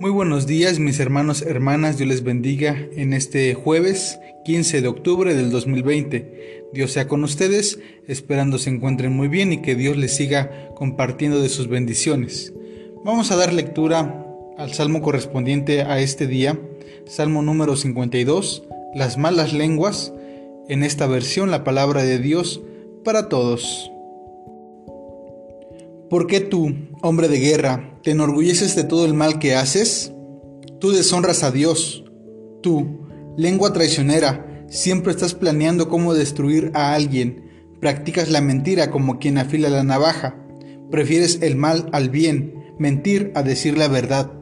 Muy buenos días mis hermanos, hermanas, Dios les bendiga en este jueves 15 de octubre del 2020. Dios sea con ustedes, esperando se encuentren muy bien y que Dios les siga compartiendo de sus bendiciones. Vamos a dar lectura al salmo correspondiente a este día, Salmo número 52, las malas lenguas, en esta versión la palabra de Dios para todos. ¿Por qué tú, hombre de guerra, te enorgulleces de todo el mal que haces? Tú deshonras a Dios. Tú, lengua traicionera, siempre estás planeando cómo destruir a alguien. Practicas la mentira como quien afila la navaja. Prefieres el mal al bien, mentir a decir la verdad.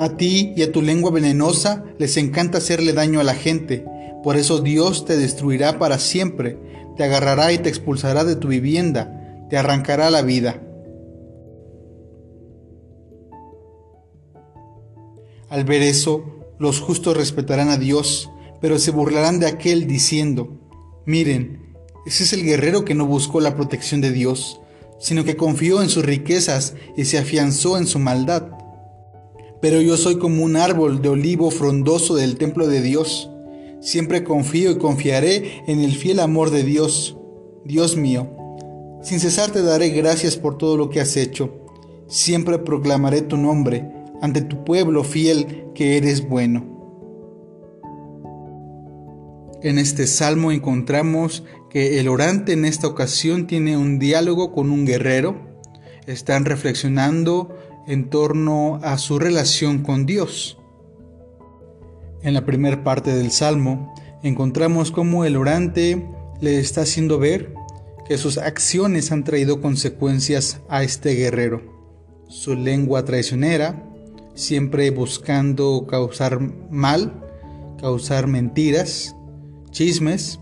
A ti y a tu lengua venenosa les encanta hacerle daño a la gente, por eso Dios te destruirá para siempre, te agarrará y te expulsará de tu vivienda, te arrancará la vida. Al ver eso, los justos respetarán a Dios, pero se burlarán de aquel diciendo, miren, ese es el guerrero que no buscó la protección de Dios, sino que confió en sus riquezas y se afianzó en su maldad. Pero yo soy como un árbol de olivo frondoso del templo de Dios. Siempre confío y confiaré en el fiel amor de Dios. Dios mío, sin cesar te daré gracias por todo lo que has hecho. Siempre proclamaré tu nombre ante tu pueblo fiel que eres bueno. En este salmo encontramos que el orante en esta ocasión tiene un diálogo con un guerrero. Están reflexionando en torno a su relación con Dios. En la primera parte del Salmo encontramos cómo el orante le está haciendo ver que sus acciones han traído consecuencias a este guerrero. Su lengua traicionera, siempre buscando causar mal, causar mentiras, chismes,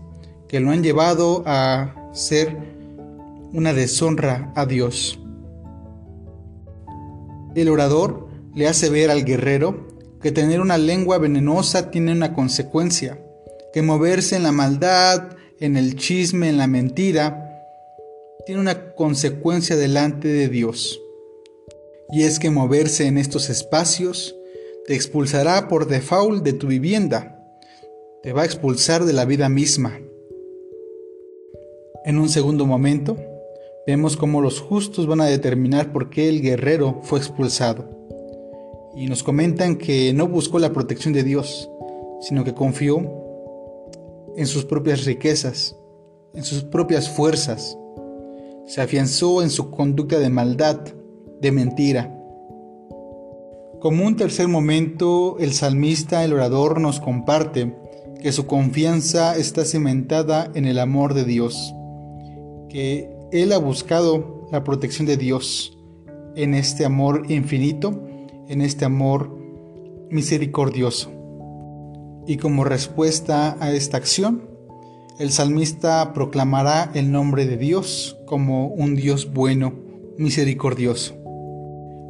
que lo han llevado a ser una deshonra a Dios. El orador le hace ver al guerrero que tener una lengua venenosa tiene una consecuencia, que moverse en la maldad, en el chisme, en la mentira, tiene una consecuencia delante de Dios. Y es que moverse en estos espacios te expulsará por default de tu vivienda, te va a expulsar de la vida misma. En un segundo momento, vemos cómo los justos van a determinar por qué el guerrero fue expulsado. Y nos comentan que no buscó la protección de Dios, sino que confió en sus propias riquezas, en sus propias fuerzas. Se afianzó en su conducta de maldad, de mentira. Como un tercer momento, el salmista, el orador, nos comparte que su confianza está cimentada en el amor de Dios, que él ha buscado la protección de Dios en este amor infinito, en este amor misericordioso. Y como respuesta a esta acción, el salmista proclamará el nombre de Dios como un Dios bueno, misericordioso.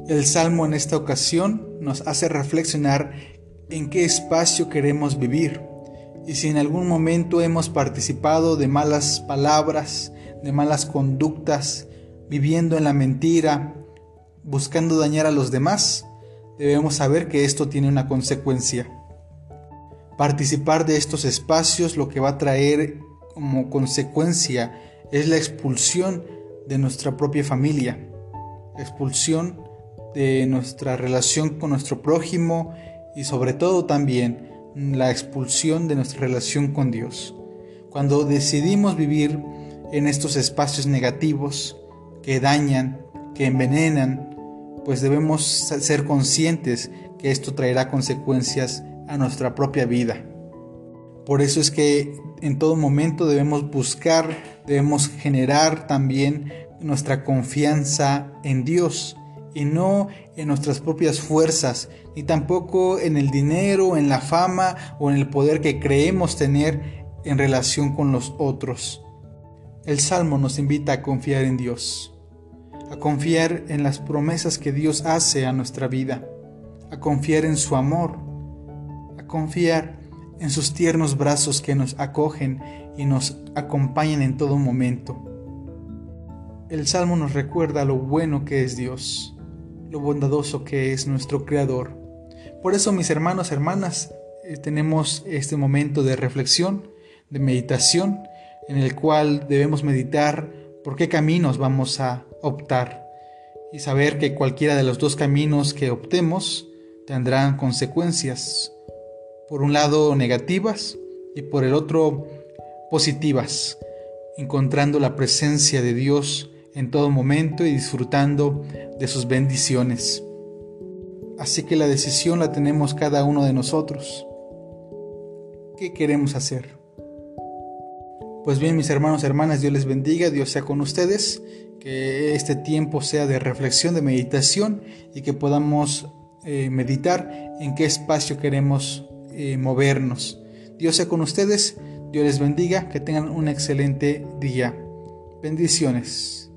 El salmo en esta ocasión nos hace reflexionar en qué espacio queremos vivir y si en algún momento hemos participado de malas palabras, de malas conductas, viviendo en la mentira, buscando dañar a los demás, debemos saber que esto tiene una consecuencia. Participar de estos espacios lo que va a traer como consecuencia es la expulsión de nuestra propia familia, expulsión de nuestra relación con nuestro prójimo y sobre todo también la expulsión de nuestra relación con Dios. Cuando decidimos vivir en estos espacios negativos que dañan, que envenenan, pues debemos ser conscientes que esto traerá consecuencias a nuestra propia vida. Por eso es que en todo momento debemos buscar, debemos generar también nuestra confianza en Dios y no en nuestras propias fuerzas, ni tampoco en el dinero, en la fama o en el poder que creemos tener en relación con los otros. El Salmo nos invita a confiar en Dios, a confiar en las promesas que Dios hace a nuestra vida, a confiar en su amor, a confiar en sus tiernos brazos que nos acogen y nos acompañan en todo momento. El Salmo nos recuerda lo bueno que es Dios, lo bondadoso que es nuestro Creador. Por eso, mis hermanos, hermanas, eh, tenemos este momento de reflexión, de meditación, en el cual debemos meditar por qué caminos vamos a optar y saber que cualquiera de los dos caminos que optemos tendrán consecuencias, por un lado negativas y por el otro positivas, encontrando la presencia de Dios en todo momento y disfrutando de sus bendiciones. Así que la decisión la tenemos cada uno de nosotros. ¿Qué queremos hacer? Pues bien, mis hermanos hermanas, Dios les bendiga, Dios sea con ustedes, que este tiempo sea de reflexión, de meditación y que podamos eh, meditar en qué espacio queremos eh, movernos. Dios sea con ustedes, Dios les bendiga, que tengan un excelente día. Bendiciones.